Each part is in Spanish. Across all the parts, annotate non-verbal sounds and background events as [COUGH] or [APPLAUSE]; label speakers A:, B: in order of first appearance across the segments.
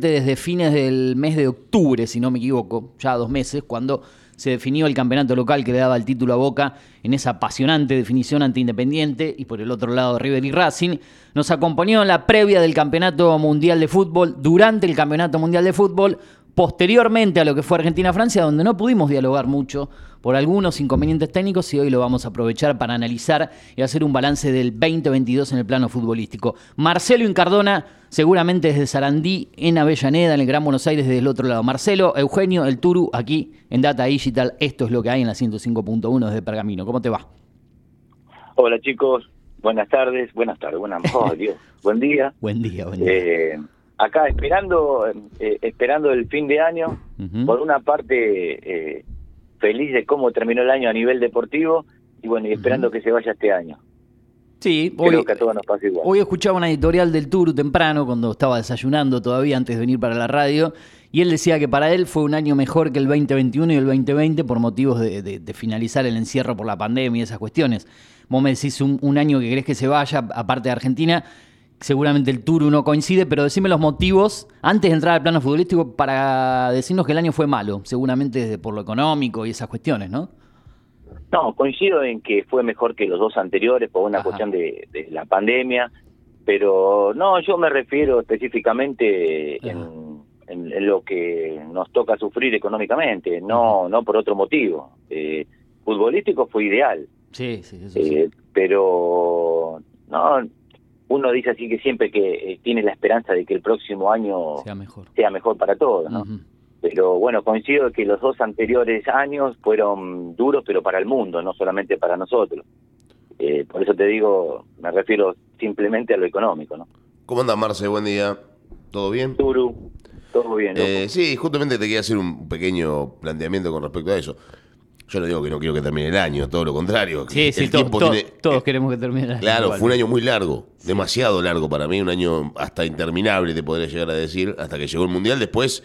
A: desde fines del mes de octubre, si no me equivoco, ya dos meses, cuando se definió el campeonato local que le daba el título a Boca en esa apasionante definición ante Independiente y por el otro lado River y Racing. Nos acompañó en la previa del Campeonato Mundial de Fútbol, durante el Campeonato Mundial de Fútbol, posteriormente a lo que fue Argentina-Francia, donde no pudimos dialogar mucho por algunos inconvenientes técnicos y hoy lo vamos a aprovechar para analizar y hacer un balance del 2022 en el plano futbolístico. Marcelo Incardona, seguramente desde Sarandí, en Avellaneda, en el Gran Buenos Aires, desde el otro lado. Marcelo, Eugenio, el Turu, aquí en Data Digital. Esto es lo que hay en la 105.1 desde Pergamino. ¿Cómo te va?
B: Hola chicos, buenas tardes, buenas tardes, buenas oh, Dios. [LAUGHS] buen día.
A: Buen día, buen día.
B: Eh, acá esperando eh, esperando el fin de año, por una parte eh, feliz de cómo terminó el año a nivel deportivo y bueno, y esperando que se vaya este año.
A: Sí,
B: hoy,
A: Creo que a todos nos pasa igual. Hoy escuchaba una editorial del Tour temprano, cuando estaba desayunando todavía antes de venir para la radio, y él decía que para él fue un año mejor que el 2021 y el 2020 por motivos de, finalizar el encierro por la pandemia y esas cuestiones. Vos me decís un, un año que crees que se vaya, aparte de Argentina, seguramente el Tour no coincide, pero decime los motivos, antes de entrar al plano futbolístico, para decirnos que el año fue malo, seguramente por lo económico y esas cuestiones, ¿no?
B: No, coincido en que fue mejor que los dos anteriores por una cuestión de, la pandemia, pero no, yo me refiero específicamente en, lo que nos toca sufrir económicamente, no, no por otro motivo. Eh, futbolístico fue ideal.
A: Sí, sí, eso sí.
B: Eh, pero no, uno dice así que siempre que eh, tiene la esperanza de que el próximo año
A: sea mejor,
B: sea mejor para todos, ¿no? Pero bueno, coincido que los dos anteriores años fueron duros, pero para el mundo, no solamente para nosotros. Eh, por eso te digo, me refiero simplemente a lo económico, ¿no?
C: ¿Cómo anda Marce? Buen día. ¿Todo bien?
B: Turu, todo bien.
C: Eh, sí, justamente te quería hacer un pequeño planteamiento con respecto a eso. Yo no digo que no quiero que termine el año, todo lo contrario.
A: Sí, sí, todos queremos que termine el año.
C: Claro, fue un año muy largo, demasiado largo para mí, un año hasta interminable, te podría llegar a decir, hasta que llegó el Mundial. Después,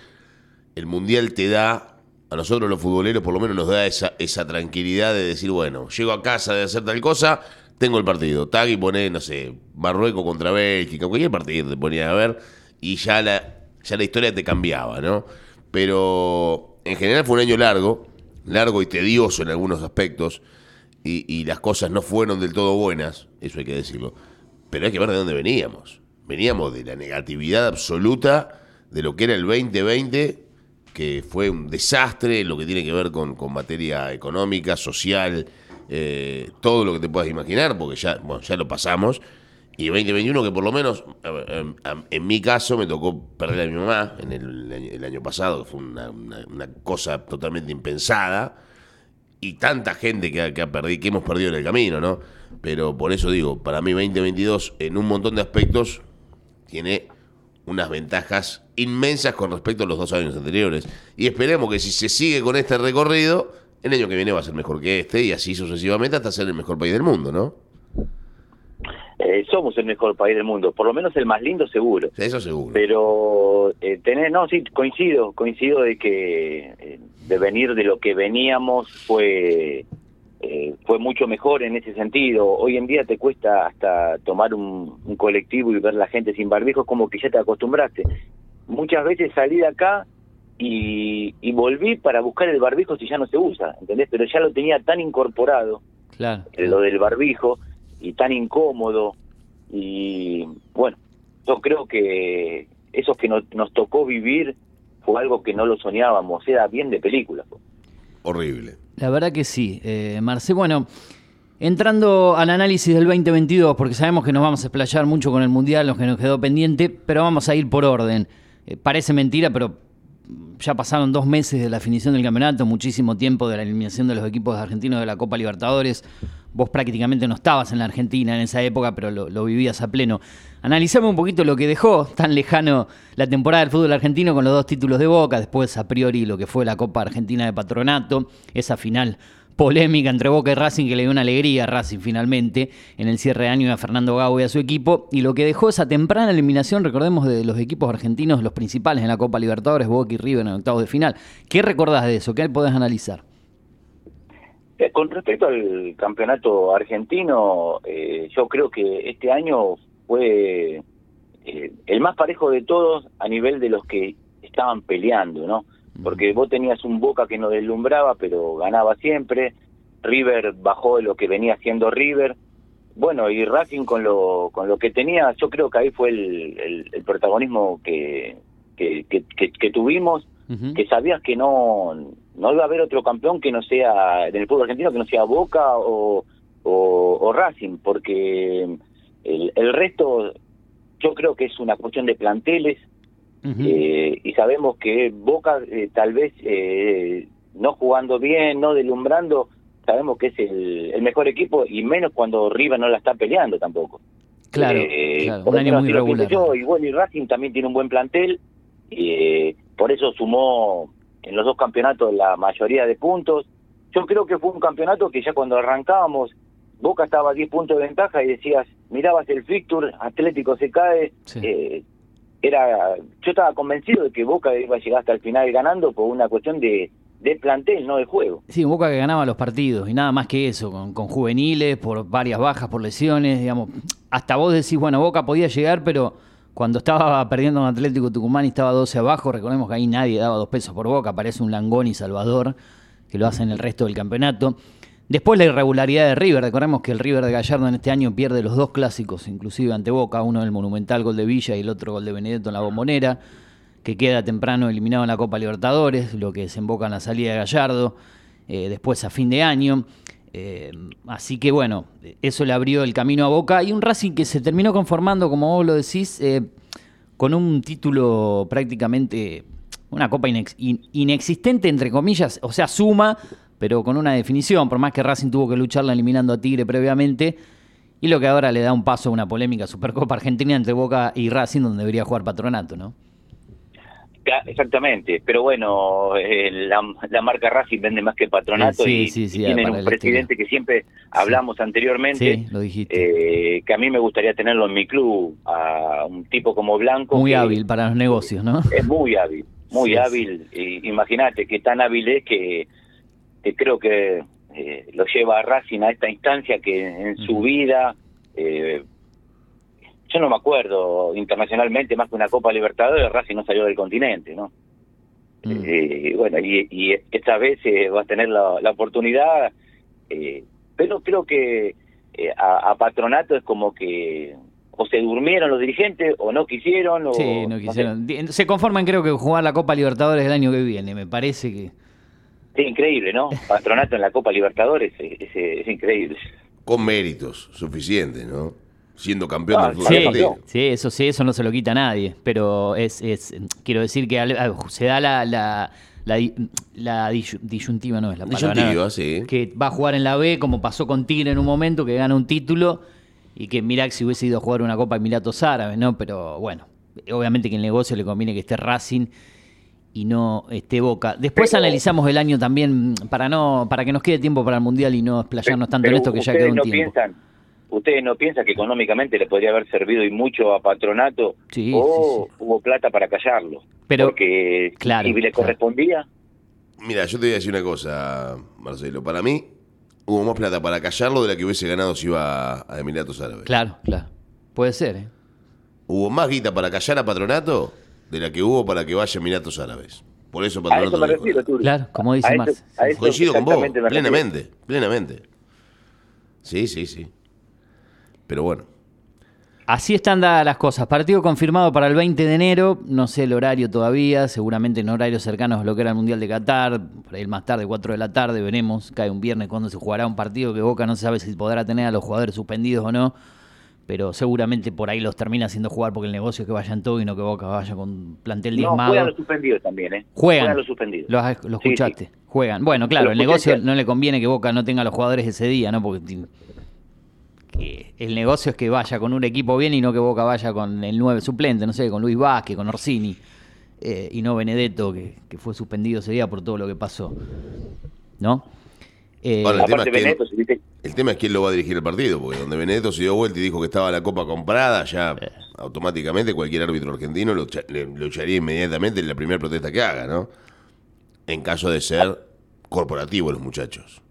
C: el Mundial te da, a nosotros los futboleros por lo menos nos da esa, esa tranquilidad de decir, bueno, llego a casa de hacer tal cosa, tengo el partido. Tag y pone, no sé, Marruecos contra Bélgica, cualquier partido te ponía a ver, y ya la, ya la historia te cambiaba, ¿no? Pero en general fue un año largo largo y tedioso en algunos aspectos y, las cosas no fueron del todo buenas, eso hay que decirlo, pero hay que ver de dónde veníamos. Veníamos de la negatividad absoluta de lo que era el 2020, que fue un desastre lo que tiene que ver con, materia económica, social, eh, todo lo que te puedas imaginar, porque ya, bueno, ya lo pasamos. Y 2021 que por lo menos, en, mi caso, me tocó perder a mi mamá en el, año pasado, que fue una, cosa totalmente impensada. Y tanta gente que, que, ha perdido, que hemos perdido en el camino, ¿no? Pero por eso digo, para mí 2022 en un montón de aspectos tiene unas ventajas inmensas con respecto a los dos años anteriores. Y esperemos que si se sigue con este recorrido, el año que viene va a ser mejor que este y así sucesivamente hasta ser el mejor país del mundo, ¿no?
B: Eh, somos el mejor país del mundo, por lo menos el más lindo seguro.
C: Eso seguro.
B: Pero eh, tener, no, sí, coincido, coincido de que eh, de venir de lo que veníamos fue eh, fue mucho mejor en ese sentido. Hoy en día te cuesta hasta tomar un, colectivo y ver la gente sin barbijo, como que ya te acostumbraste. Muchas veces salí de acá y, y volví para buscar el barbijo si ya no se usa, ¿entendés? Pero ya lo tenía tan incorporado,
A: claro.
B: lo del barbijo, y tan incómodo. Y bueno, yo creo que eso que nos, nos tocó vivir fue algo que no lo soñábamos, era bien de película.
C: Horrible.
A: La verdad que sí, eh, Marce. Bueno, entrando al análisis del 2022, porque sabemos que nos vamos a explayar mucho con el Mundial, lo que nos quedó pendiente, pero vamos a ir por orden. Eh, parece mentira, pero ya pasaron dos meses de la definición del campeonato, muchísimo tiempo de la eliminación de los equipos argentinos de la Copa Libertadores. Vos prácticamente no estabas en la Argentina en esa época, pero lo, vivías a pleno. Analizamos un poquito lo que dejó tan lejano la temporada del fútbol argentino con los dos títulos de Boca, después a priori lo que fue la Copa Argentina de Patronato, esa final polémica entre Boca y Racing que le dio una alegría a Racing finalmente en el cierre de año a Fernando Gago y a su equipo y lo que dejó esa temprana eliminación, recordemos, de los equipos argentinos, los principales en la Copa Libertadores, Boca y River en octavos de final. ¿Qué recordás de eso? ¿Qué podés analizar?
B: Eh, con respecto al campeonato argentino, eh, yo creo que este año fue eh, el más parejo de todos a nivel de los que estaban peleando, ¿no? Porque vos tenías un Boca que no deslumbraba, pero ganaba siempre. River bajó de lo que venía haciendo River. Bueno, y Racing con lo, con lo que tenía, yo creo que ahí fue el, el, protagonismo que, que, que, tuvimos, que sabías que no, no iba a haber otro campeón que no sea, en el pueblo argentino, que no sea Boca o, o, Racing, porque el, el resto yo creo que es una cuestión de planteles, eh, y sabemos que Boca eh, tal vez eh, no jugando bien, no delumbrando, sabemos que es el, mejor equipo y menos cuando River no la está peleando tampoco.
A: Claro, un año muy regular.
B: y bueno, y Racing también tiene un buen plantel, y por eso sumó en los dos campeonatos la mayoría de puntos. Yo creo que fue un campeonato que ya cuando arrancábamos, Boca estaba a 10 puntos de ventaja y decías, mirabas el fixture, Atlético se cae, era yo estaba convencido de que Boca iba a llegar hasta el final ganando por una cuestión de, de plantel, no de juego.
A: Sí, Boca que ganaba los partidos y nada más que eso, con, con, juveniles, por varias bajas, por lesiones, digamos. Hasta vos decís, bueno, Boca podía llegar, pero cuando estaba perdiendo un Atlético Tucumán y estaba 12 abajo, recordemos que ahí nadie daba dos pesos por Boca, aparece un Langón y Salvador, que lo hacen el resto del campeonato. Después la irregularidad de River, recordemos que el River de Gallardo en este año pierde los dos clásicos, inclusive ante Boca, uno el monumental gol de Villa y el otro gol de Benedetto en la bombonera, que queda temprano eliminado en la Copa Libertadores, lo que desemboca en la salida de Gallardo, eh, después a fin de año. Eh, así que bueno, eso le abrió el camino a Boca y un Racing que se terminó conformando, como vos lo decís, eh, con un título prácticamente, una copa inexistente, entre comillas, o sea, suma pero con una definición, por más que Racing tuvo que lucharla eliminando a Tigre previamente, y lo que ahora le da un paso a una polémica Supercopa Argentina entre Boca y Racing, donde debería jugar Patronato, ¿no?
B: Exactamente, pero bueno, eh, la, marca Racing vende más que Patronato y, tienen un presidente que siempre hablamos anteriormente,
A: lo dijiste.
B: Eh, que a mí me gustaría tenerlo en mi club, a un tipo como Blanco.
A: Muy hábil para los negocios, ¿no?
B: Es muy hábil, muy hábil. Imagínate que tan hábil es que creo que eh, lo lleva a Racing a esta instancia que en su vida, eh, yo no me acuerdo internacionalmente más que una Copa Libertadores, Racing no salió del continente, ¿no? Mm. Eh, bueno, y, esta vez va a tener la, oportunidad, pero creo que a, Patronato es como que o se durmieron los dirigentes o no quisieron. O,
A: sí, no quisieron. Se conforman creo que jugar la Copa Libertadores el año que viene, me parece que...
B: Sí, increíble, ¿no? [LAUGHS] Patronato en la Copa Libertadores es, increíble.
C: Con méritos suficientes, ¿no? Siendo campeón del
A: fútbol sí, sí, eso sí, eso no se lo quita a nadie. Pero es, es quiero decir que se da la, la, la, disyuntiva, no es la palabra.
C: Disyuntiva, sí.
A: Que va a jugar en la B, como pasó con Tigre en un momento, que gana un título y que mira si hubiese ido a jugar una Copa Emiratos Árabes, ¿no? Pero bueno, obviamente que el negocio le conviene que esté Racing y no este Boca. Después analizamos el año también para no para que nos quede tiempo para el mundial y no explayarnos tanto en esto que ya quedó un no tiempo.
B: Piensan, ¿Ustedes no piensan que económicamente le podría haber servido y mucho a Patronato o hubo plata para callarlo?
A: Pero,
B: Porque
A: claro,
B: le correspondía.
C: Mira, yo te voy a decir una cosa, Marcelo. Para mí hubo más plata para callarlo de la que hubiese ganado si iba a Emiratos Árabes.
A: Claro, claro. Puede ser, ¿eh?
C: ¿Hubo más guita para callar a Patronato? De la que hubo para que vaya a Emiratos Árabes. Por eso Patronato
A: lo dijo. Claro, como dice Marx.
C: Coincido con vos, plenamente, plenamente. Sí, sí, sí. Pero bueno.
A: Así están dadas las cosas. Partido confirmado para el 20 de enero. No sé el horario todavía. Seguramente en horarios cercanos a lo que era el Mundial de Qatar. Por ahí más tarde, 4 de la tarde. Veremos. Cae un viernes cuando se jugará un partido que Boca no sabe si podrá tener a los jugadores suspendidos o no pero seguramente por ahí los termina haciendo jugar porque el negocio es que vayan todos y no que Boca vaya con plantel diezmado. No,
B: juegan los suspendidos también, ¿eh?
A: Juegan.
B: los suspendidos.
A: Lo, escuchaste. Juegan. Bueno, claro, el negocio no le conviene que Boca no tenga los jugadores ese día, ¿no? Porque el negocio es que vaya con un equipo bien y no que Boca vaya con el nueve suplente, no sé, con Luis Vázquez, con Orsini eh, y no Benedetto, que, que fue suspendido ese día por todo lo que pasó. ¿No?
C: Eh, el, tema es quién lo va a dirigir el partido, porque donde Benedetto se dio vuelta y dijo que estaba la copa comprada, ya eh. automáticamente cualquier árbitro argentino lo, echaría inmediatamente en la primera protesta que haga, ¿no? En caso de ser corporativo los muchachos.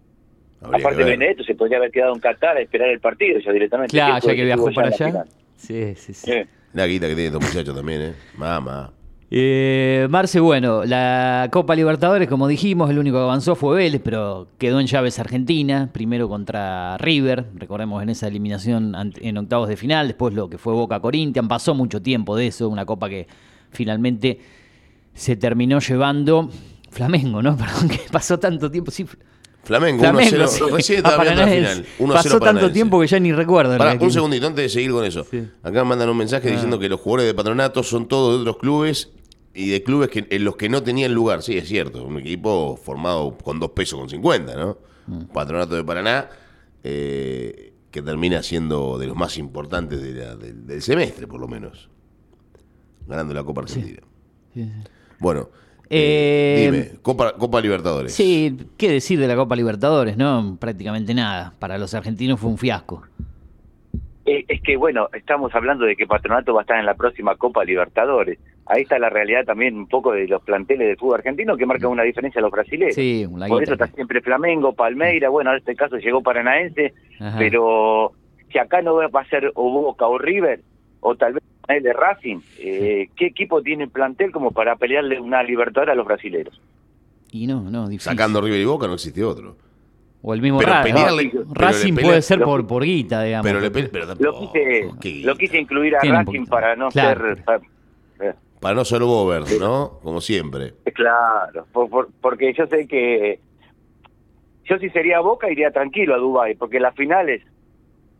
B: Aparte Benedetto se podría haber quedado en Qatar a esperar el partido ya directamente.
A: Claro, ya que viajó para allá. Sí, sí, sí.
C: La guita que tienen estos muchachos también, ¿eh? Mamá.
A: Eh, Marce, bueno, la Copa Libertadores, como dijimos, el único que avanzó fue Vélez, pero quedó en llaves Argentina, primero contra River, recordemos en esa eliminación en octavos de final, después lo que fue Boca Corinthians, pasó mucho tiempo de eso, una copa que finalmente se terminó llevando Flamengo, ¿no? [LAUGHS] Perdón, que pasó tanto tiempo, sí.
C: Flamengo, 1-0,
A: sí.
C: recién estaba viendo la final. 1-0
A: Pasó tanto tiempo que ya ni recuerdo.
C: Pará, un segundito antes de seguir con eso.
A: Sí.
C: Acá mandan un mensaje
A: Ah.
C: diciendo que los jugadores de patronato son todos de otros clubes y de clubes que, en los que no tenían lugar. Sí, es cierto. Un equipo formado con dos pesos con 50, ¿no?
A: Mm.
C: Patronato de Paraná, eh, que termina siendo de los más importantes de la- del, del semestre, por lo menos. Ganando la Copa Argentina.
A: Sí, sí.
C: Bueno,
A: Eh,
C: eh, dime, Copa, Copa Libertadores.
A: Sí, qué decir de la Copa Libertadores, ¿no? Prácticamente nada. Para los argentinos fue un fiasco.
B: Eh, es que, bueno, estamos hablando de que Patronato va a estar en la próxima Copa Libertadores. Ahí está la realidad también un poco de los planteles del fútbol argentino que marcan una diferencia a los brasileños.
A: Sí,
B: Por eso está siempre Flamengo, Palmeira, bueno, en este caso llegó Paranaense,
A: Ajá.
B: pero si acá no va a ser o Boca o River, o tal vez el de Racing, eh, ¿qué equipo tiene plantel como para pelearle una Libertadores a los brasileros?
A: Y no, no, difícil.
C: Sacando River y Boca no existe otro.
A: O el mismo
C: Pero
A: Ra-
C: pelearle-
A: Racing
C: pero le pelea-
A: puede ser
B: lo-
A: por, por guita, digamos.
C: Pero, le pe- pero
B: Lo quise, lo quise incluir a
A: Tiene
B: Racing
A: poquito.
B: para no
A: Claro.
B: ser...
C: Para no ser Bober, ¿no? Como siempre.
B: Claro, por- por- porque yo sé que yo si sería Boca iría tranquilo a Dubai, porque las finales,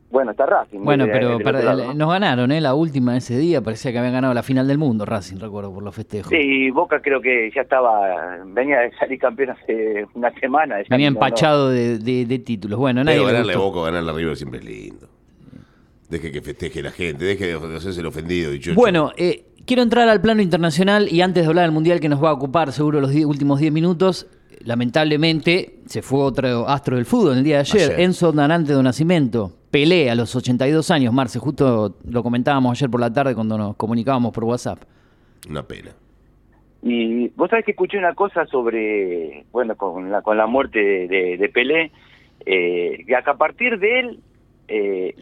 B: bueno, está Racing.
A: Bueno, pero
B: del
A: para-
B: otro lado, ¿no?
A: nos ganaron, ¿eh? La última ese día, parecía que habían ganado la final del mundo, Racing, recuerdo, por los festejos.
B: Sí, Boca creo que ya estaba, venía de salir campeón hace una semana.
A: Venía empachado de, de- de títulos. Bueno, nadie
C: Pero
A: le
C: ganarle a. Boca o ganarle a River siempre es lindo. Deje que festeje la gente, deje de hacerse el ofendido. dicho
A: Bueno, eh, quiero entrar al plano internacional y antes de hablar del Mundial que nos va a ocupar seguro los últimos 10 minutos, lamentablemente se fue otro astro del fútbol el día de ayer,
C: Ayer.
A: Enzo Danante do Nascimento. Pelé a los 82 años, Marce, justo lo comentábamos ayer por la tarde cuando nos comunicábamos por WhatsApp.
C: Una pena.
B: Y vos sabés que escuché una cosa sobre, bueno, con la, con la muerte de, de- de Pelé, eh, que a partir de él, eh,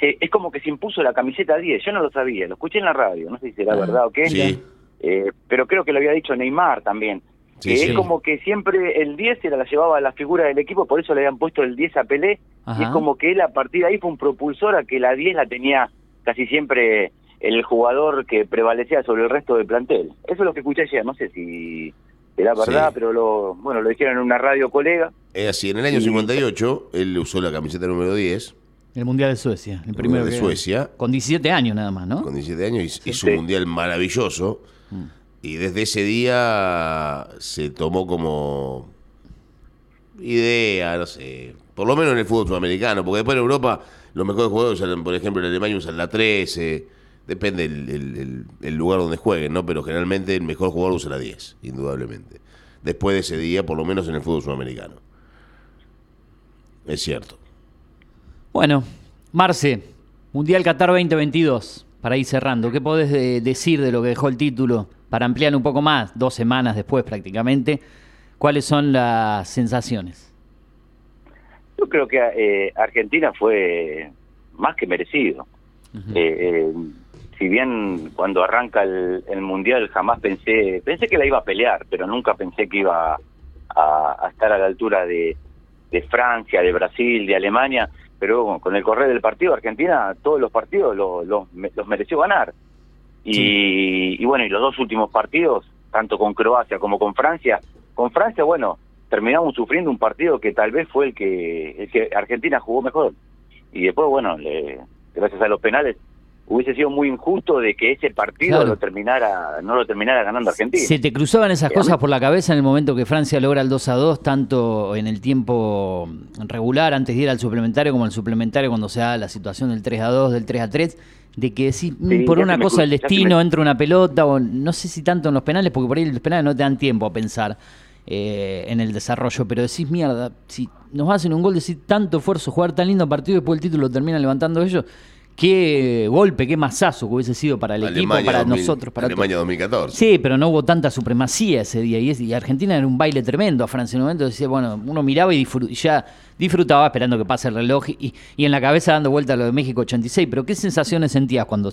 B: se- es como que se impuso la camiseta 10, yo no lo sabía, lo escuché en la radio, no sé si será
A: Ah,
B: verdad o qué,
C: Sí.
B: eh, pero creo que lo había dicho Neymar también,
C: Sí,
B: que
C: sí.
B: es como que siempre el 10 se la llevaba a la figura del equipo, por eso le habían puesto el 10 a Pelé,
A: Ajá.
B: y es como que él a partir de ahí fue un propulsor a que la 10 la tenía casi siempre el jugador que prevalecía sobre el resto del plantel. Eso es lo que escuché ayer, no sé si será verdad,
C: Sí.
B: pero lo bueno lo dijeron en una radio colega.
C: Es así, en el año
B: Y-
C: 58, él usó la camiseta número 10,
A: El Mundial de Suecia, el primero
C: de
A: que-
C: Suecia,
A: Con 17 años nada más, ¿no?
C: con 17 años, hizo hizo
B: Sí.
C: un mundial maravilloso.
A: Mm.
C: Y desde ese día se tomó como idea, no sé, por lo menos en el fútbol sudamericano, porque después en Europa los mejores jugadores usan, por ejemplo, en Alemania usan la 13, depende el, el- el- el lugar donde jueguen, ¿no? Pero generalmente el mejor jugador usa la 10, indudablemente. Después de ese día, por lo menos en el fútbol sudamericano. Es cierto.
A: Bueno, Marce, Mundial Qatar 2022, para ir cerrando, ¿qué podés de- decir de lo que dejó el título? Para ampliar un poco más, dos semanas después prácticamente, ¿cuáles son las sensaciones?
B: Yo creo que eh, Argentina fue más que merecido. Eh, eh, si bien cuando arranca el, el mundial jamás pensé pensé que la iba a pelear, pero nunca pensé que iba a, a estar a la altura de, de Francia, de Brasil, de Alemania. Pero con el correr del partido, Argentina todos los partidos lo- lo- me- los mereció ganar. Y, y bueno, y los dos últimos partidos, tanto con Croacia como con Francia, con Francia, bueno, terminamos sufriendo un partido que tal vez fue el que, el que Argentina jugó mejor. Y después, bueno, le- gracias a los penales, hubiese sido muy injusto de que ese partido
A: Claro.
B: lo terminara, no lo terminara ganando Argentina.
A: ¿Se te cruzaban esas
B: a
A: cosas por la cabeza en el momento que Francia logra el 2 a 2, tanto en el tiempo regular antes de ir al suplementario como en el suplementario cuando se da la situación del 3 a 2, del 3 a 3? De que sí, mm,
B: Sí,
A: por una cosa
B: se
A: destino
B: me-
A: entra una pelota, o no sé si tanto en los penales, porque por ahí los penales no te dan tiempo a pensar eh, en el desarrollo, pero decís, mierda, si nos hacen un gol, decís tanto esfuerzo, jugar tan lindo partido y después el título lo terminan levantando ellos, qué golpe, qué mazazo que hubiese sido para el equipo, para
C: 2000
A: nosotros, para.
C: Alemania 2014.
A: Sí, pero no hubo tanta supremacía ese día. Y, es- y Argentina era un baile tremendo a Francia en un momento. Decía, bueno, uno miraba y ya disfrutaba esperando que pase el reloj y, y en la cabeza dando vuelta a lo de México 86. Pero ¿qué sensaciones sentías cuando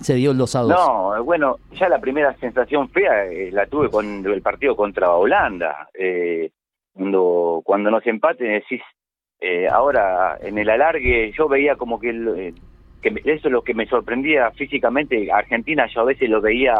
A: se dio el 2 a 2.
B: No, bueno, ya la primera sensación fea eh, la tuve con el partido contra Holanda. Eh, cuando, cuando nos empaten decís, eh, ahora en el alargue yo veía como que, el, eh, que eso es lo que me sorprendía físicamente. Argentina yo a veces lo veía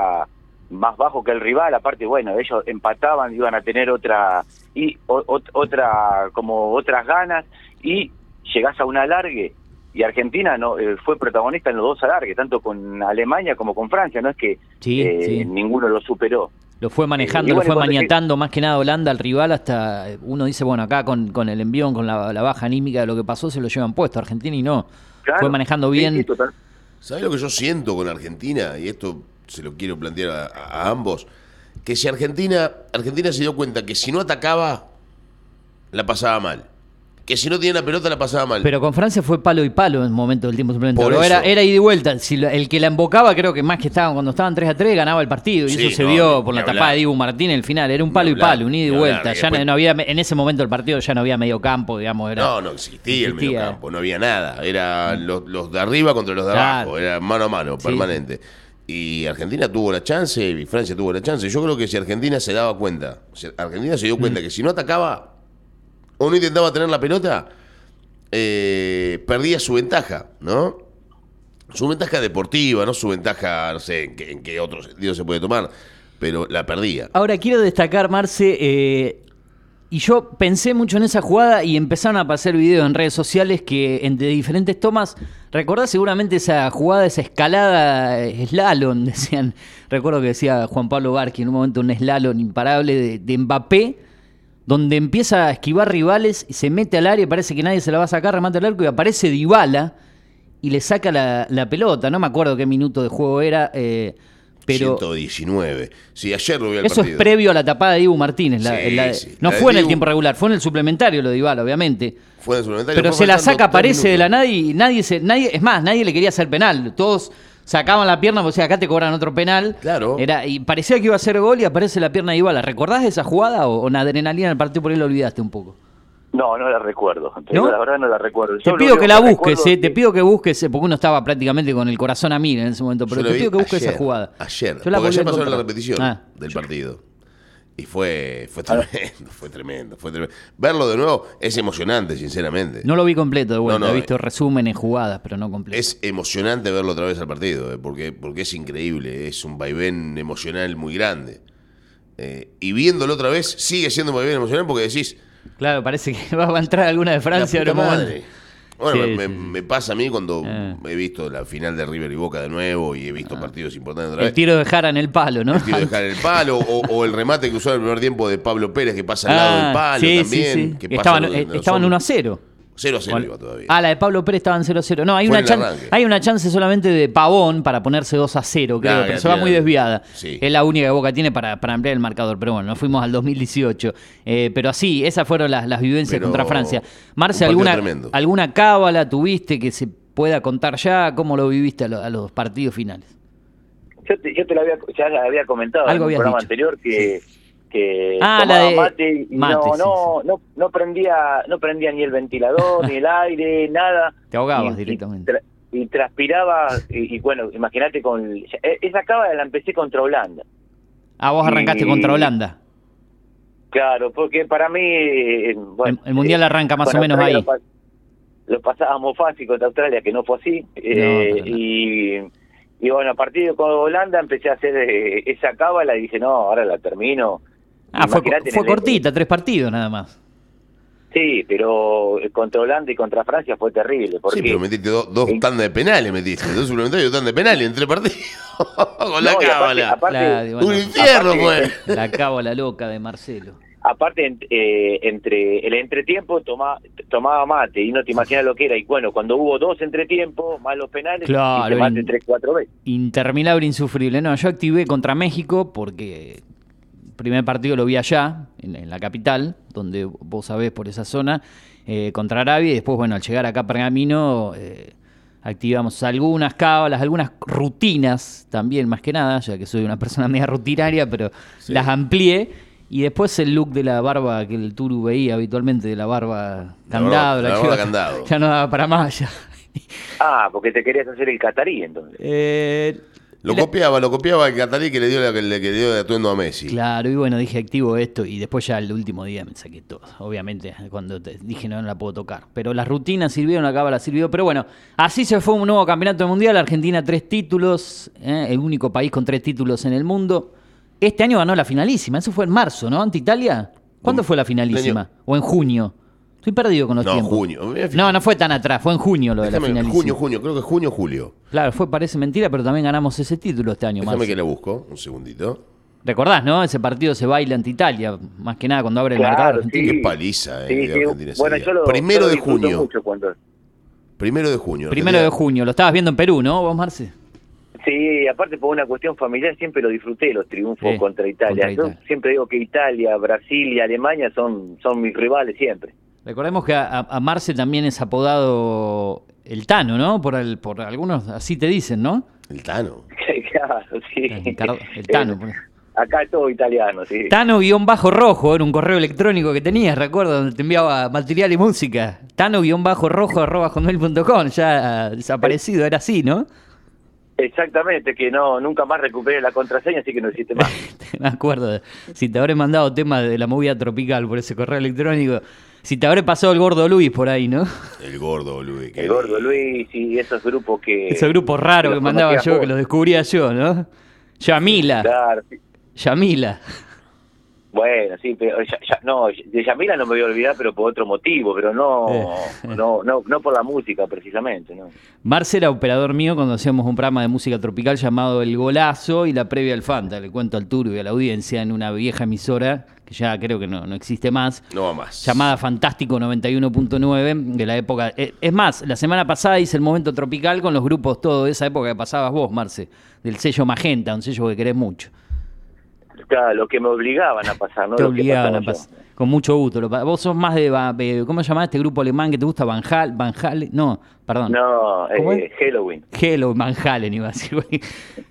B: más bajo que el rival, aparte bueno, ellos empataban, iban a tener otra y o- otra como otras ganas y llegás a un alargue y Argentina no eh, fue protagonista en los dos alargues, tanto con Alemania como con Francia, no es que
A: Sí,
B: eh,
A: sí.
B: ninguno lo superó.
A: Lo fue manejando,
B: Y
A: lo fue maniatando más que nada Holanda al rival hasta eh, uno dice, bueno, acá con, con el envión, con la, la baja anímica de lo que pasó, se lo llevan puesto. Argentina y no.
B: Claro.
A: Fue manejando
B: Sí,
A: bien.
B: sí, total.
C: ¿Sabes lo que yo siento con Argentina? Y esto se lo quiero plantear a, a ambos. Que si Argentina, Argentina se dio cuenta que si no atacaba, la pasaba mal. Que si no tenía la pelota, la pasaba mal.
A: Pero con Francia fue palo y palo en el momento del tiempo suplementario. Era, era ida y vuelta. Si lo- el que la embocaba, creo que más que estaban cuando estaban 3 a 3, ganaba el partido. Y
C: Sí,
A: eso se
C: no,
A: vio por la tapada de Dibu Martín en el final. Era un palo y palo, un ida y vuelta.
C: hablar.
A: Ya no,
C: después-
A: no había, en ese momento del partido ya no había medio campo, digamos. Era,
C: no, no existía el
A: existía.
C: mediocampo, no había nada. Era los, los de arriba contra los de
A: Claro.
C: abajo, era mano a mano,
A: Sí.
C: permanente. Y Argentina tuvo la chance y Francia tuvo la chance. Yo creo que si Argentina se daba cuenta, Argentina se dio
A: Mm.
C: cuenta que si no atacaba o no intentaba tener la pelota, eh, perdía su ventaja, ¿no? Su ventaja deportiva, no su ventaja, no sé, en qué, en qué otro sentido se puede tomar, pero la perdía.
A: Ahora quiero destacar, Marce, eh, y yo pensé mucho en esa jugada y empezaron a aparecer videos en redes sociales que entre diferentes tomas, recordás seguramente esa jugada, esa escalada eh, slalom, [LAUGHS] decían, recuerdo que decía Juan Pablo Barqui en un momento un slalom imparable de, de Mbappé, donde empieza a esquivar rivales y se mete al área, parece que nadie se la va a sacar, remate al arco y aparece Dybala y le saca la, la pelota, no me acuerdo qué minuto de juego era, eh, pero...
C: 119. Sí, ayer lo vi al
A: Eso
C: partido.
A: es previo a la tapada de Dibu Martínez. la-
C: Sí,
A: la-
C: sí.
A: No fue en el tiempo regular, fue en el suplementario lo de Dybala, obviamente.
C: Fue en el suplementario,
A: Pero se la saca, aparece de la y nadie se, nadie, es más, nadie le quería hacer penal. Todos sacaban la pierna, o sea, acá te cobran otro penal.
C: Claro.
A: Era, y parecía que iba a ser gol y aparece la pierna de Dybala. ¿Recordás esa jugada o, o la adrenalina del partido por ahí lo olvidaste un poco?
B: No, no la recuerdo. La verdad no la recuerdo.
A: Te
B: Yo
A: pido que la busques,
B: recuerdo
A: eh, te pido que busques, eh, porque uno estaba prácticamente con el corazón a mil en ese momento, pero te pido que busques
C: ayer,
A: esa jugada.
C: Ayer,
A: Yo la
C: porque ayer pasó la repetición
A: Ah.
C: del partido. Y fue, fue tremendo, [LAUGHS] fue tremendo, fue tremendo. Verlo de nuevo es emocionante, sinceramente.
A: No lo vi completo de vuelta,
C: No, no,
A: he visto
C: eh.
A: resúmenes, jugadas, pero no completo.
C: Es emocionante verlo otra vez al partido, eh, porque, porque es increíble, es un vaivén emocional muy grande. Eh, y viéndolo otra vez, sigue siendo un vaivén emocional porque decís,
A: Claro, parece que [LAUGHS] va a entrar alguna de Francia
C: La puta madre. Bueno,
A: Sí,
C: me,
A: sí,
C: me-
A: sí.
C: me pasa a mí cuando
A: Ah.
C: he visto la final de River y Boca de nuevo y he visto partidos importantes otra
A: El tiro de Jara en el palo, ¿no?
C: El tiro de dejar el palo o, [LAUGHS] o el remate que usó en el primer tiempo de Pablo Pérez que pasa al lado del palo
A: Ah, sí,
C: también. que
A: Estaban, eh, estaban 1 a
C: hombros.
A: 0.
C: 0 a 0
A: Con-
C: iba todavía.
A: Ah, la de Pablo Pérez estaban 0 a 0. No, hay
C: Fue
A: una,
C: en el
A: chan-
C: arranque.
A: hay una chance solamente de Pavón para ponerse 2 a 0, creo,
C: Claro,
A: pero se va muy desviada.
C: sí.
A: Es la única que Boca tiene para, para ampliar el marcador. Pero bueno, nos fuimos al 2018. Eh, pero así, esas fueron las, las vivencias
C: Pero
A: contra Francia. Marce, ¿alguna,
C: tremendo.
A: ¿alguna cábala tuviste que se pueda contar ya? ¿Cómo lo viviste a, lo- a los partidos finales?
B: Yo te, yo te lo había, ya la había comentado
A: Algo
B: en
A: habías
B: un programa
A: dicho.
B: anterior que, que
A: Ah,
B: tomaba
A: la de
B: mate y
A: mate,
B: no,
A: sí,
B: no, no, no prendía, no prendía ni el ventilador, ni el aire, nada.
A: Te ahogabas
B: Y- y
A: directamente.
B: tra- Y, transpiraba, y, y bueno, imagínate con... e- Esa cábala la empecé contra Holanda.
A: Ah, vos arrancaste contra Holanda.
B: Claro, porque para mí... eh, bueno,
A: El- el Mundial
B: eh,
A: arranca más o menos ahí.
B: Lo, pa- lo pasábamos fácil contra Australia, que no fue así. eh, y, y bueno, a partir de con Holanda empecé a hacer eh, esa cábala y dije, no, ahora la termino.
A: Ah, fue, fue
B: el-
A: cortita, tres partidos nada más.
B: Sí, pero eh, contra Holanda y contra Francia fue terrible. Porque
C: Sí, pero metiste do- dos tandas de penales, metiste. Dos suplementarios y dos tandas de penales en tres partidos. [LAUGHS] Con la
B: No, y aparte-
C: cábala.
B: aparte-
A: La- bueno,
C: Un infierno
B: aparte-
C: fue.
A: La cábala loca de Marcelo.
B: aparte eh, entre el entretiempo toma, tomaba mate y no te imaginas lo que era. Y bueno, cuando hubo dos entretiempos, más los penales,
A: Claro,
B: hice mate tres, cuatro veces.
A: Interminable, insufrible. No, yo activé contra México porque el primer partido lo vi allá, en, en la capital, donde vos sabés por esa zona, eh, contra Arabia. Y después, bueno, al llegar acá a Pergamino, eh, activamos algunas cábalas, algunas rutinas también, más que nada, ya que soy una persona [LAUGHS] media rutinaria, pero las amplié. Y después el look de la barba que el Turu veía habitualmente, de la barba candado,
C: la barba
A: iba-
C: candado. [LAUGHS]
A: ya no daba para más. Ya,
B: Ah, porque te querías hacer el catarí entonces.
A: Eh,
C: Lo
A: la-
C: copiaba, lo copiaba el catarí que le dio, la, que le dio de atuendo a Messi.
A: Claro, y bueno, dije activo esto y después ya el último día me saqué todo. Obviamente, cuando te- dije no, no la puedo tocar. Pero las rutinas sirvieron, la cábala sirvió. Pero bueno, así se fue un nuevo campeonato mundial. Argentina tres títulos, ¿eh? el único país con tres títulos en el mundo. Este año ganó la finalísima, eso fue en marzo, ¿no? Ante Italia. ¿Cuándo fue la finalísima? ¿O en junio? Estoy perdido con los
C: No,
A: tiempos.
C: junio.
A: No, no fue tan atrás, fue en junio lo de la finalísima.
C: junio, junio, creo que junio, julio.
A: Claro, fue, parece mentira, pero también ganamos ese título este año.
C: Déjame
A: Marce.
C: que le busco, un segundito.
A: Recordás, ¿no? Ese partido se baila ante Italia, más que nada cuando abre el
B: Claro,
A: marcador
B: sí.
A: argentino.
C: Qué paliza, eh,
B: Sí,
C: de
B: sí,
C: Argentina ese
B: bueno, yo lo,
C: Primero
B: yo lo
C: de junio.
B: mucho cuando-
C: Primero de junio.
A: Primero de junio, lo estabas viendo en Perú, ¿no? Vos, Marce.
B: Sí, aparte por una cuestión familiar siempre lo disfruté los triunfos
A: Sí,
B: contra Italia.
A: contra
B: Yo
A: Italia.
B: siempre digo que Italia, Brasil y Alemania son son mis rivales siempre.
A: Recordemos que a, a Marce también es apodado el Tano, ¿no? Por, el, por algunos, así te dicen, ¿no?
C: El Tano. [LAUGHS]
B: claro, sí.
A: El, Tano.
B: Eh,
A: pues.
B: acá es todo italiano, sí.
A: Tano-rojo era un correo electrónico que tenías, recuerdo, donde te enviaba material y música. Tano-rojo arroba hotmail.com, ya desaparecido, era así, ¿no?
B: Exactamente, que no nunca más recuperé la contraseña, así que no existe más. [LAUGHS]
A: Me acuerdo, si te habré mandado temas de la movida tropical por ese correo electrónico, si te habré pasado el gordo Luis por ahí, ¿no?
C: El gordo, Luis.
B: El gordo. Luis y esos grupos que...
A: Ese grupo raro que
B: los
A: mandaba yo,
B: vos.
A: que lo descubría yo, ¿no? Yamila,
B: Claro.
A: Yamila.
B: Bueno, sí, pero ya- ya- no, de Yamila no me voy a olvidar, pero por otro motivo, pero no,
A: Eh.
B: no, no, no por la música precisamente, ¿no?
A: Marce era operador mío cuando hacíamos un programa de música tropical llamado El Golazo y la previa al Fanta. Le cuento al Turbio y a la audiencia en una vieja emisora que ya creo que no, no existe más.
C: No va más.
A: Llamada Fantástico 91.9 de la época. eh, Es más, la semana pasada hice el momento tropical con los grupos todo de esa época que pasabas vos, Marce, del sello Magenta, un sello que querés mucho.
B: Claro, lo que me obligaban a pasar, ¿no?
A: Te
B: Lo que
A: obligaban a pasar. Con mucho gusto. Lo Vos sos más de, de- ¿Cómo se llama este grupo alemán que te gusta? Van Hal, Van Halen? No, perdón.
B: No,
A: ¿Cómo
B: eh,
A: es?
B: Halloween.
A: Hello, Van Halen iba a decir. güey.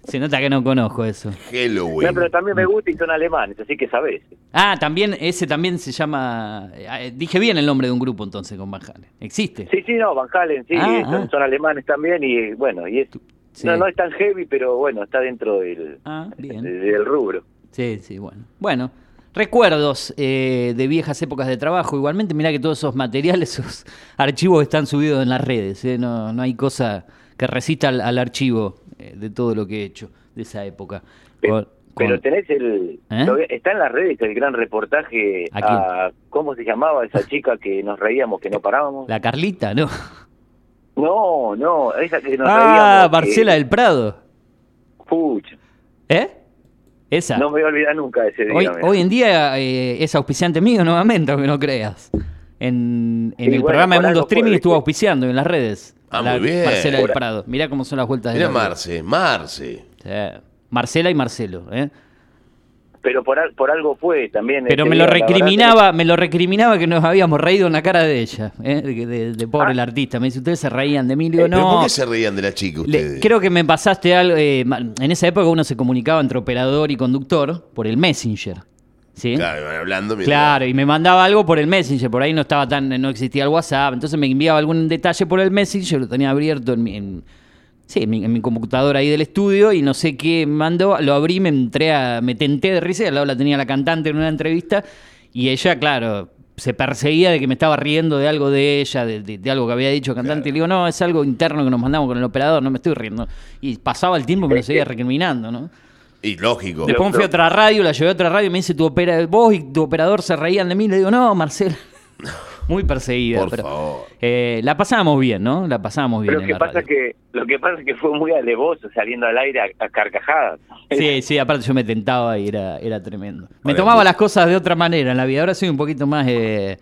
A: Se nota que no conozco eso.
C: Halloween.
B: No, pero también me gusta y son alemanes, así que sabés.
A: Ah, también, ese también se llama. eh, dije bien el nombre de un grupo entonces con Van Halen. ¿Existe?
B: Sí, sí, no, Van Halen, sí,
A: Ah,
B: son,
A: ah.
B: son alemanes también y bueno, y es,
A: Sí.
B: no, no es tan heavy, pero bueno, está dentro del,
A: Ah, bien.
B: del rubro.
A: Sí, sí, bueno. Bueno, recuerdos eh, de viejas épocas de trabajo. Igualmente, mirá que todos esos materiales, [LAUGHS] esos archivos están subidos en las redes. ¿eh? No, no hay cosa que resista al, al archivo eh, de todo lo que he hecho de esa época. Con-
B: Pero tenés el...
A: ¿Eh?
B: Está en las redes el gran reportaje
A: ¿A.
B: ¿Cómo se llamaba esa [LAUGHS] chica que nos reíamos, que no parábamos?
A: La Carlita, ¿no?
B: No, no, esa que nos
A: Ah,
B: reíamos. que-
A: Marcela del Prado.
B: Pucha,
A: ¿Eh? Esa.
B: no me voy a olvidar nunca ese día.
A: Hoy,
B: mirá.
A: hoy en día eh, es auspiciante mío nuevamente, aunque no creas. En, en
B: Sí,
A: el
B: bueno,
A: programa de Mundo Streaming estuvo auspiciando en las redes.
C: Ah,
A: La
C: muy bien.
A: Marcela del Prado. Mirá cómo son las vueltas de
C: Mira
A: la vida.
C: Marce, Marce.
A: Sí. Marcela y Marcelo, ¿eh?
B: Pero por, al- por algo fue también.
A: Pero
B: ese
A: me lo
B: verdad
A: recriminaba, me lo recriminaba que nos habíamos reído en la cara de ella, ¿eh? de, de- de pobre
B: Ah.
A: el artista. Me dice, ustedes se reían de mí, digo,
B: Eh,
C: ¿Pero
A: no.
C: por qué se reían de la chica
A: Le-
C: ustedes?
A: creo que me pasaste algo. eh, en esa época uno se comunicaba entre operador y conductor por el Messenger. ¿Sí?
C: Claro, iban hablando.
A: Claro, y me mandaba algo por el Messenger, por ahí no estaba tan, no existía el WhatsApp, entonces me enviaba algún detalle por el Messenger, lo tenía abierto en mi, en- sí, en mi, en mi computadora ahí del estudio y no sé qué mandó, lo abrí, me entré a, me tenté de risa, y al lado la tenía la cantante en una entrevista y ella, claro, se perseguía de que me estaba riendo de algo de ella, de, de- de algo que había dicho el cantante, y le digo, no, es algo interno que nos mandamos con el operador, no me estoy riendo. Y pasaba el tiempo y me lo seguía [LAUGHS] recriminando, ¿no?
C: Y lógico.
A: Después fui a otra radio, la llevé a otra radio y me dice, tu opera vos y tu operador se reían de mí. Le digo, no, Marcela. [LAUGHS] Muy perseguida.
C: Por
A: pero,
C: favor.
A: eh, la pasábamos bien, ¿no? La pasábamos bien
B: Lo
A: en
B: que
A: la
B: pasa
A: radio.
B: que lo que pasa es que fue muy alevoso saliendo al aire a, a carcajadas.
A: Sí, sí, aparte yo me tentaba y era, era tremendo. Me tomaba las cosas de otra manera en la vida. Ahora soy un poquito más... eh,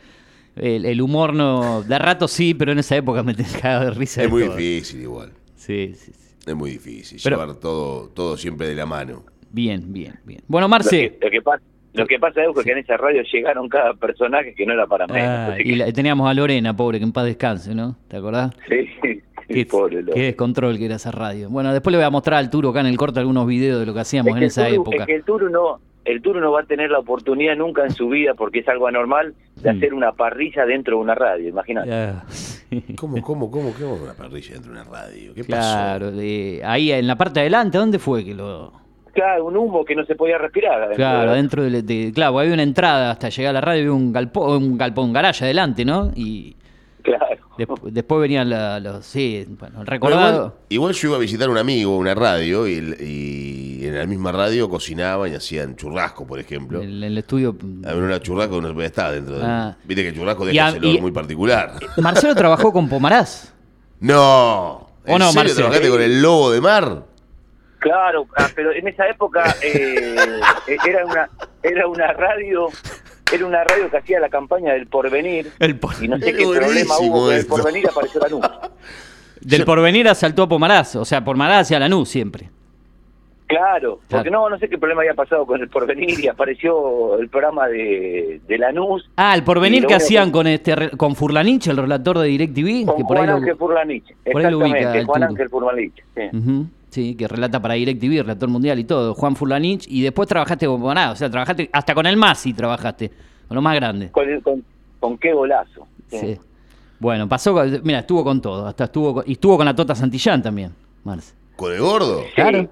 A: el, el humor no... De rato sí, pero en esa época me [LAUGHS] cagaba de risa. de
C: Es muy
A: todo.
C: difícil igual.
A: Sí, sí, sí.
C: Es muy difícil.
A: Pero-
C: llevar todo, todo siempre de la mano.
A: Bien, bien, bien. Bueno,
B: Lo
A: Marce...
B: que, lo que pasa, lo que pasa es que en esa radio llegaron cada personaje que no era para menos.
A: ah, y
B: que-
A: la- teníamos a Lorena, pobre, que en paz descanse, ¿no? ¿Te acordás?
B: sí, [LAUGHS] sí,
A: Qué,
B: pobre loco.
A: qué descontrol que era esa radio. Bueno, después le voy a mostrar al Turo acá en el corte algunos videos de lo que hacíamos
B: Es
A: en
B: que
A: esa
B: Turu-
A: época.
B: Es que el Turu no, el Turu no va a tener la oportunidad nunca en su vida, porque es algo anormal, de
A: Mm.
B: hacer una parrilla dentro de una radio, imagínate.
A: Ah, sí.
C: ¿Cómo, cómo, cómo, qué una parrilla dentro de una radio? ¿Qué
A: Claro, de- ahí en la parte de adelante, ¿dónde fue que lo...?
B: Claro, un humo que no se podía respirar. adentro.
A: Claro, dentro de, de- Claro, había una entrada hasta llegar a la radio, había un galpón, un galpón, un garaje adelante, ¿no? Y
B: Claro.
A: desp- después venían la- los... Sí, bueno, recordado...
C: Igual, igual yo iba a visitar a un amigo, una radio, y, el- y en la misma radio cocinaban y hacían churrasco, por ejemplo.
A: En el estudio...
C: Había una churrasco que no estaba dentro de.
A: Ah.
C: Viste que el churrasco deja
A: a-
C: ese olor muy particular.
A: Marcelo trabajó con Pomarás. [LAUGHS]
C: ¡No! ¿En
A: ¿O no,
C: serio
A: Marcelo?
C: trabajaste con el lobo de mar?
B: Claro, ah, pero en esa época eh, [LAUGHS] era una era una radio era una radio que hacía la campaña del porvenir
A: El por-
B: y no sé qué problema hubo que el porvenir apareció la nube. [LAUGHS]
A: Del porvenir asaltó a Pomarás, o sea, Pomarás hacia Lanús siempre.
B: Claro, porque
A: Claro.
B: no no sé qué problema había pasado con el porvenir y apareció el programa de, de Lanús
A: Ah, el porvenir que hacían
B: que-
A: con este con Furlanich, el relator de DirecTV,
B: con
A: que por ahí
B: Juan
A: lo-
B: Ángel Furlanich.
A: por ahí lo ubica
B: Exactamente, Juan. Ángel Furlanich. Sí.
A: Sí, que relata para DirecTV, relator mundial y todo, Juan Furlanich, y después trabajaste con Pomarás, o sea, trabajaste hasta con el Masi trabajaste, con lo más grande.
B: Con, el- con, con qué golazo. Sí.
A: Sí. Bueno, pasó, con- mira, estuvo con todo, hasta estuvo con- y estuvo con la Tota Santillán también, Marce.
C: ¿Con el gordo?
B: Sí,
A: Claro.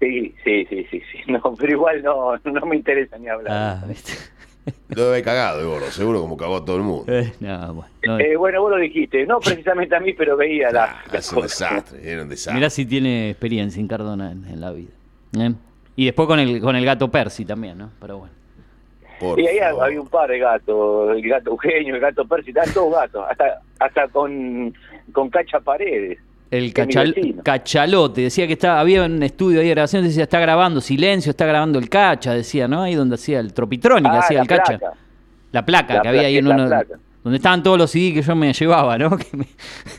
B: Sí, sí, sí, sí, sí. No, pero igual no, no me interesa ni hablar.
A: Ah, viste.
C: Lo debe haber cagado seguro como cagó a todo el mundo.
A: Eh, no, bueno, no.
B: Eh, bueno, vos lo dijiste, no precisamente a mí, pero veía la,
C: Ah,
B: las
C: es un desastre, era un desastre.
A: Mirá si tiene experiencia en Cardona en, en la vida. ¿eh? Y después con el, con el gato Percy también, ¿no? Pero bueno.
C: Por
B: Y ahí
C: favor.
B: había un par de gatos, el gato Eugenio, el gato Percy, estaban todos gatos, hasta hasta con, con Cacha Paredes.
A: El cachal- cachalote, decía que estaba, había un estudio ahí de grabación, decía, está grabando silencio, está grabando el cacha, decía, ¿no? Ahí donde hacía el tropitrónica,
B: Ah,
A: hacía
B: la
A: el cacha.
B: placa.
A: La placa
B: La
A: que había ahí en uno.
B: la placa.
A: Donde estaban todos los CD que yo me llevaba, ¿no? [LAUGHS] Que me,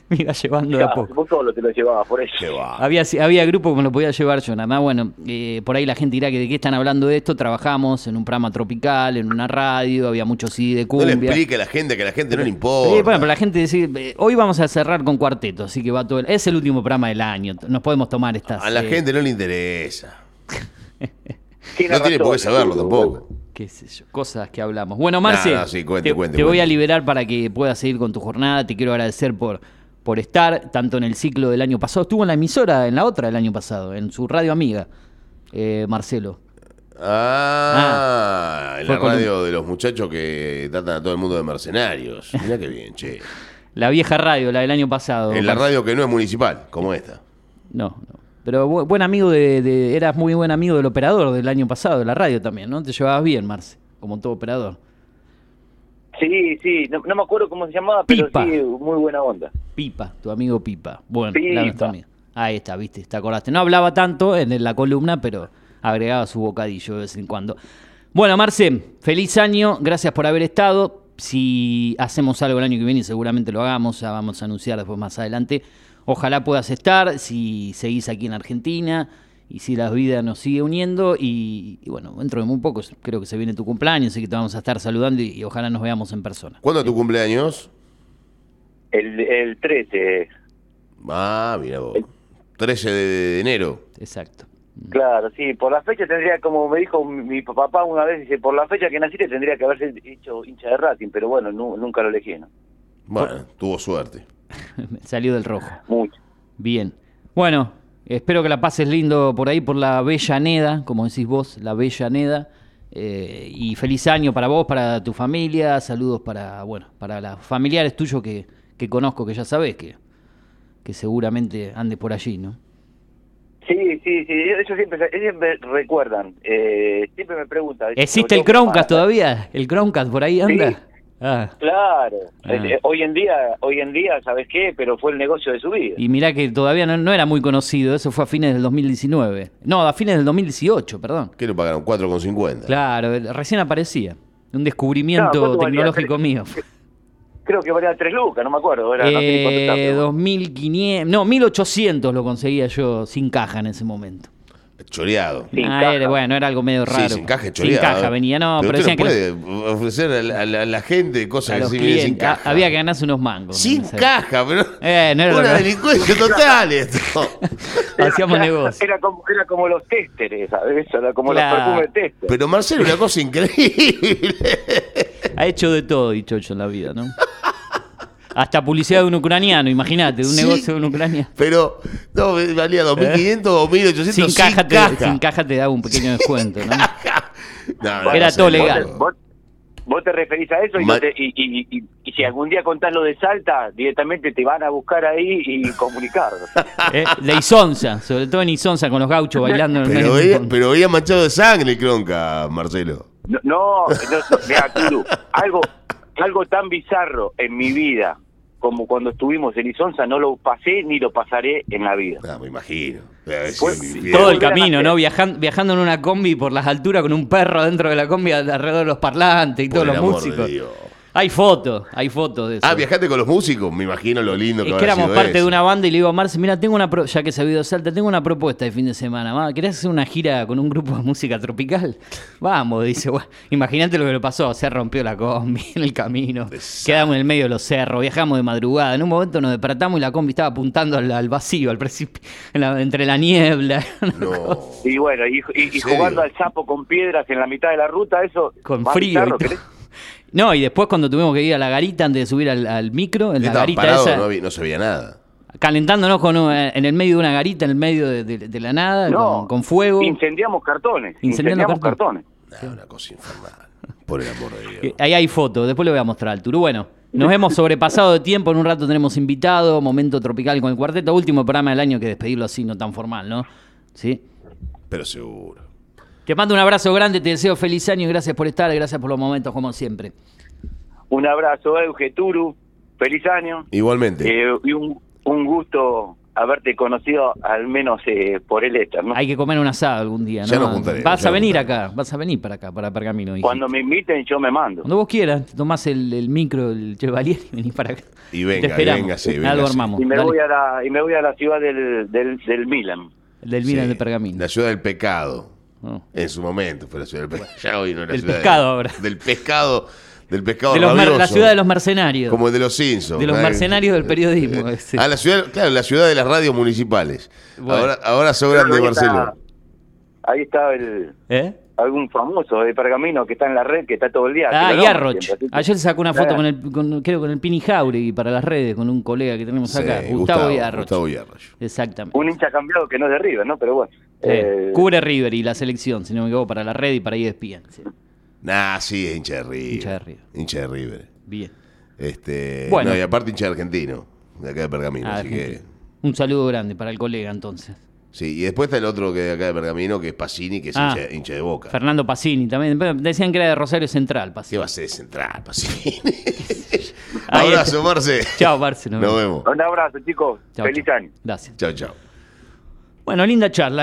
A: me iba llevando de a poco.
B: vos solo te lo llevabas por eso.
A: Había, había grupo que me lo podía llevar yo, nada más. Bueno, eh, por ahí la gente dirá que de qué están hablando de esto. Trabajamos en un programa tropical, en una radio, había mucho CD de
C: No
A: cumbia.
C: le explique a la gente que a la gente no le importa.
A: Sí, bueno, pero la gente dice, eh, hoy vamos a cerrar con cuarteto, así que va todo el- Es el último programa del año, nos podemos tomar estas...
C: A la
A: eh,
C: gente no le interesa. [LAUGHS] No tiene por qué saberlo tampoco.
A: Qué sé yo, cosas que hablamos. Bueno, Marce,
C: sí, cuente,
A: te,
C: cuente,
A: te voy a liberar para que puedas seguir con tu jornada. Te quiero agradecer por, por estar, tanto en el ciclo del año pasado. Estuvo en la emisora, en la otra del año pasado, en su radio amiga, eh, Marcelo.
C: Ah, en
A: fue
C: la
A: un-
C: radio de los muchachos que tratan a todo el mundo de mercenarios. Mirá qué bien, che. [LAUGHS]
A: La vieja radio, la del año pasado.
C: En la
A: Marce.
C: radio que no es municipal, como esta.
A: No, no. Pero bu- buen amigo de, de- Eras muy buen amigo del operador del año pasado, de la radio también, ¿no? Te llevabas bien, Marce, como todo operador.
B: Sí, sí, no, no me acuerdo cómo se llamaba, pero
A: Pipa.
B: sí, muy buena onda.
A: Pipa, tu amigo Pipa. Bueno,
B: Pipa.
A: Ahí está, viste, te acordaste. No hablaba tanto en la columna, pero agregaba su bocadillo de vez en cuando. Bueno, Marce, feliz año, gracias por haber estado. Si hacemos algo el año que viene, seguramente lo hagamos, ya vamos a anunciar después más adelante. Ojalá puedas estar, si seguís aquí en Argentina y si la vida nos sigue uniendo. Y, y bueno, dentro de muy poco creo que se viene tu cumpleaños, así que te vamos a estar saludando y, y ojalá nos veamos en persona.
C: ¿Cuándo es tu cumpleaños?
B: El, el 13,
C: Ah, mira vos. 13 de enero.
A: Exacto.
B: claro, sí, por la fecha tendría, como me dijo mi, mi papá una vez, dice, por la fecha que naciste tendría que haberse hecho hincha de Racing, pero bueno, nu- nunca lo elegí, ¿no?
C: Bueno, tuvo suerte. [LAUGHS]
A: Salió del rojo.
B: Mucho.
A: Bien. Bueno, espero que la pases lindo por ahí, por la Bella Neda, como decís vos, la Bella Neda. Eh, y feliz año para vos, para tu familia. Saludos para, bueno, para los familiares tuyos que, que conozco, que ya sabés que, que seguramente ande por allí, ¿no?
B: Sí, sí, sí, ellos siempre, ellos siempre recuerdan, eh, siempre me preguntan.
A: ¿Existe el Chromecast todavía? ¿El Chromecast por ahí anda?
B: Sí.
A: Ah.
B: Claro,
A: Ah.
B: Eh, hoy en día, hoy en día, ¿sabes qué? Pero fue el negocio de su vida.
A: Y mirá que todavía no, no era muy conocido, eso fue a fines del 2019. No, a fines del 2018, perdón.
C: ¿Qué le pagaron? 4,50.
A: Claro, recién aparecía. Un descubrimiento
B: Claro, ¿cuánto valía?
A: tecnológico mío. [LAUGHS]
B: Creo que valía tres lucas, no me acuerdo. Era, no sé ni cuánto estaba,
A: Eh,
B: pero-
A: 2500, no, 1800 lo conseguía yo sin caja en ese momento.
C: Choreado.
B: Sin
A: Ah,
B: caja.
A: era- bueno, era algo medio raro.
C: Sí, sin caja es
A: Sin
C: choreado.
A: caja venía, no, pero,
C: usted
A: decían
C: no
A: que
C: puede ofrecer a la, a la- a la gente cosas así vienen sin
A: clientes-
C: caja.
A: a- había que ganarse unos mangos.
C: Sin caja, pero.
A: Eh, no era
C: Una
A: que-
C: delincuencia total esto. [LAUGHS]
A: Hacíamos
B: Era-
A: negocio.
B: Era como, era como los testers, ¿sabes? Era como
A: Claro.
B: los perfumes tester.
C: Pero Marcelo, una cosa increíble.
A: Ha hecho de todo, dicho yo en la vida, ¿no? [LAUGHS] Hasta publicidad de un ucraniano, imagínate, de un
C: Sí.
A: negocio de un ucraniano.
C: Pero, no, valía 2.500 o 1.800
A: Sin
C: sin
A: caja, te,
C: caja.
A: sin caja te daba un pequeño descuento, ¿no? [LAUGHS]
C: No, no,
A: Era todo legal.
B: Vos, vos te referís a eso y,
C: Ma-
B: te- y, y- y- y si algún día contás lo de Salta, directamente te van a buscar ahí y comunicar. [LAUGHS]
A: ¿Eh? De Isonza, sobre todo en Isonza con los gauchos bailando en el
C: Pero
A: medio.
C: veía, pero veía manchado de sangre el cronca, Marcelo.
B: No, no, no, mira, Turu, algo, algo tan bizarro en mi vida como cuando estuvimos en Isonza no lo pasé ni lo pasaré en la vida.
C: Ah, me imagino.
B: Pues,
C: infierno.
A: Todo el camino. ¿no? Viajando, viajando en una combi por las alturas con un perro dentro de la combi alrededor de los parlantes y
C: Por
A: todos los músicos. Hay fotos, hay fotos de eso.
C: Ah, viajaste con los músicos, me imagino lo lindo que
A: Es que éramos
C: sido
A: parte de una banda y le digo a Marce, mira, tengo una pro- ya que se ha ido Salta, tengo una propuesta de fin de semana. Ma, ¿Querés hacer una gira con un grupo de música tropical? Vamos, dice. Bueno, imagínate lo que le pasó, se rompió la combi [LAUGHS] en el camino. Quedamos en el medio de los cerros, viajamos de madrugada. En un momento nos despertamos y la combi estaba apuntando al, al vacío, al precipicio, en la- entre la niebla. [LAUGHS]
C: No.
B: Y bueno, y, jugando al sapo con piedras en la mitad de la ruta, eso...
A: con frío y.
B: ¿querés?
A: No, y después cuando tuvimos que ir a la garita antes de subir al, al micro, en la garita
C: parado,
A: esa,
C: no, había- no se veía nada.
A: calentándonos con, un- en el medio de una garita, en el medio de, de- de la nada,
B: No,
A: con, con fuego.
B: Incendiamos cartones, incendiamos
A: cartones.
B: cartones.
C: Nah, una cosa infernal. Por el amor de Dios.
A: Ahí hay fotos, después le voy a mostrar al Turu. Bueno, nos hemos sobrepasado de tiempo, en un rato tenemos invitado, momento tropical con el cuarteto, último programa del año que despedirlo así, no tan formal, ¿no? Sí.
C: Pero seguro.
A: Te mando un abrazo grande, te deseo feliz año y gracias por estar, gracias por los momentos como siempre.
B: Un abrazo, Euge Turu, feliz año.
C: Igualmente.
B: Eh, y un, un gusto haberte conocido al menos eh, por el éter, ¿no?
A: Hay que comer un asado algún día, ¿no?
C: Ya nos juntaremos,
A: Vas
C: ya
A: a venir acá, vas a venir para acá, para Pergamino.
B: Cuando me inviten yo me mando.
A: Cuando vos quieras, tomás el, el micro, el Chevalier y venís para acá.
C: Y venga,
A: Te esperamos.
C: véngase,
A: Algo
C: véngase.
A: armamos.
B: Y me
A: Dale.
B: voy a la y me voy a la ciudad del del, del Milan.
A: El del Milan
C: Sí,
A: de Pergamino.
C: La ciudad del pecado.
A: No.
C: En su momento fue la ciudad del pecado. Ya hoy no es la
A: Del
C: ciudad
A: pescado ahora.
C: Del pescado. Del pescado
A: De los la ciudad de los mercenarios.
C: Como el de los Simpsons.
A: De los mercenarios del periodismo, [LAUGHS] ese.
C: Ah, la ciudad, claro, la ciudad de las radios municipales.
A: Bueno.
C: Ahora, ahora
B: ahí está,
C: Marcelo.
B: ahí está el
A: ¿Eh?
B: algún famoso de Pergamino que está en la red, que está todo el día.
A: Ah, Yarroch. Ayer sacó una foto
B: Ah,
A: con el, con, creo con el Pini Jauregui para las redes, con un colega que tenemos acá,
C: Sí,
A: Gustavo, Yarroch.
C: Gustavo Yarroch.
A: Exactamente.
B: Un hincha cambiado que no es de River, ¿no? Pero bueno. Eh,
A: Cubre River y la selección, si no me equivoco, para la red y para ESPN. Sí.
C: Nah, sí, es hincha de River.
A: Hincha de River.
C: Hincha de River.
A: Bien.
C: Este,
A: Bueno.
C: No, y aparte hincha de argentino, de acá de Pergamino.
A: Ah,
C: así que,
A: Un saludo grande para el colega entonces.
C: sí, y después está el otro que de acá de Pergamino, que es Pacini, que es
A: Ah.
C: hincha, hincha de boca.
A: Fernando Pacini también. Decían que era de Rosario Central,
C: ¿Qué
A: Pacini.
C: va a ser central, Pacini? [LAUGHS]
A: Ahí [LAUGHS]
C: Abrazo,
A: está.
C: Marce.
A: Chao, Marce. nos
C: Nos
A: vemos.
C: vemos.
B: Un abrazo, chicos. Feliz año.
A: Gracias.
C: Chao, chao.
A: Bueno, linda charla, ¿eh?